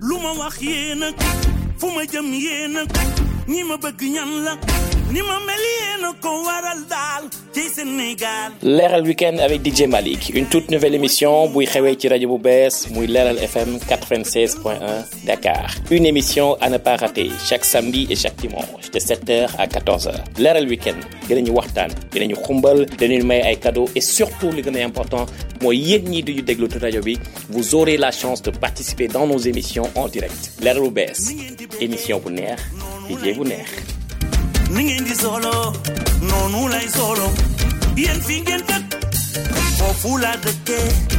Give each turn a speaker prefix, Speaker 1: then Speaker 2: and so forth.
Speaker 1: lu ma wax yéen a fu ma jëm yéen a ñi ma bëgg ñan la ni ma mel
Speaker 2: Leral Weekend avec DJ Malik une toute nouvelle émission buy xewee ci rajo bu bees muy Leral FM 96.1 Dakar. Une émission à ne pas rater chaque samedi et chaque dimanche de 7h à 14h Leral Weekend dinañu waxtaan dinañu xumbal dinañu may ay cadeaux et surtout li gën important mooy yéen ñii duñu déglu vous aurez la chance de participer dans nos émissions en direct. Leral bu bees émission bu neex DJ bu.
Speaker 1: ni solo nonula lay solo. Yéen fi ngeen dëkk foofu laa dëkkee.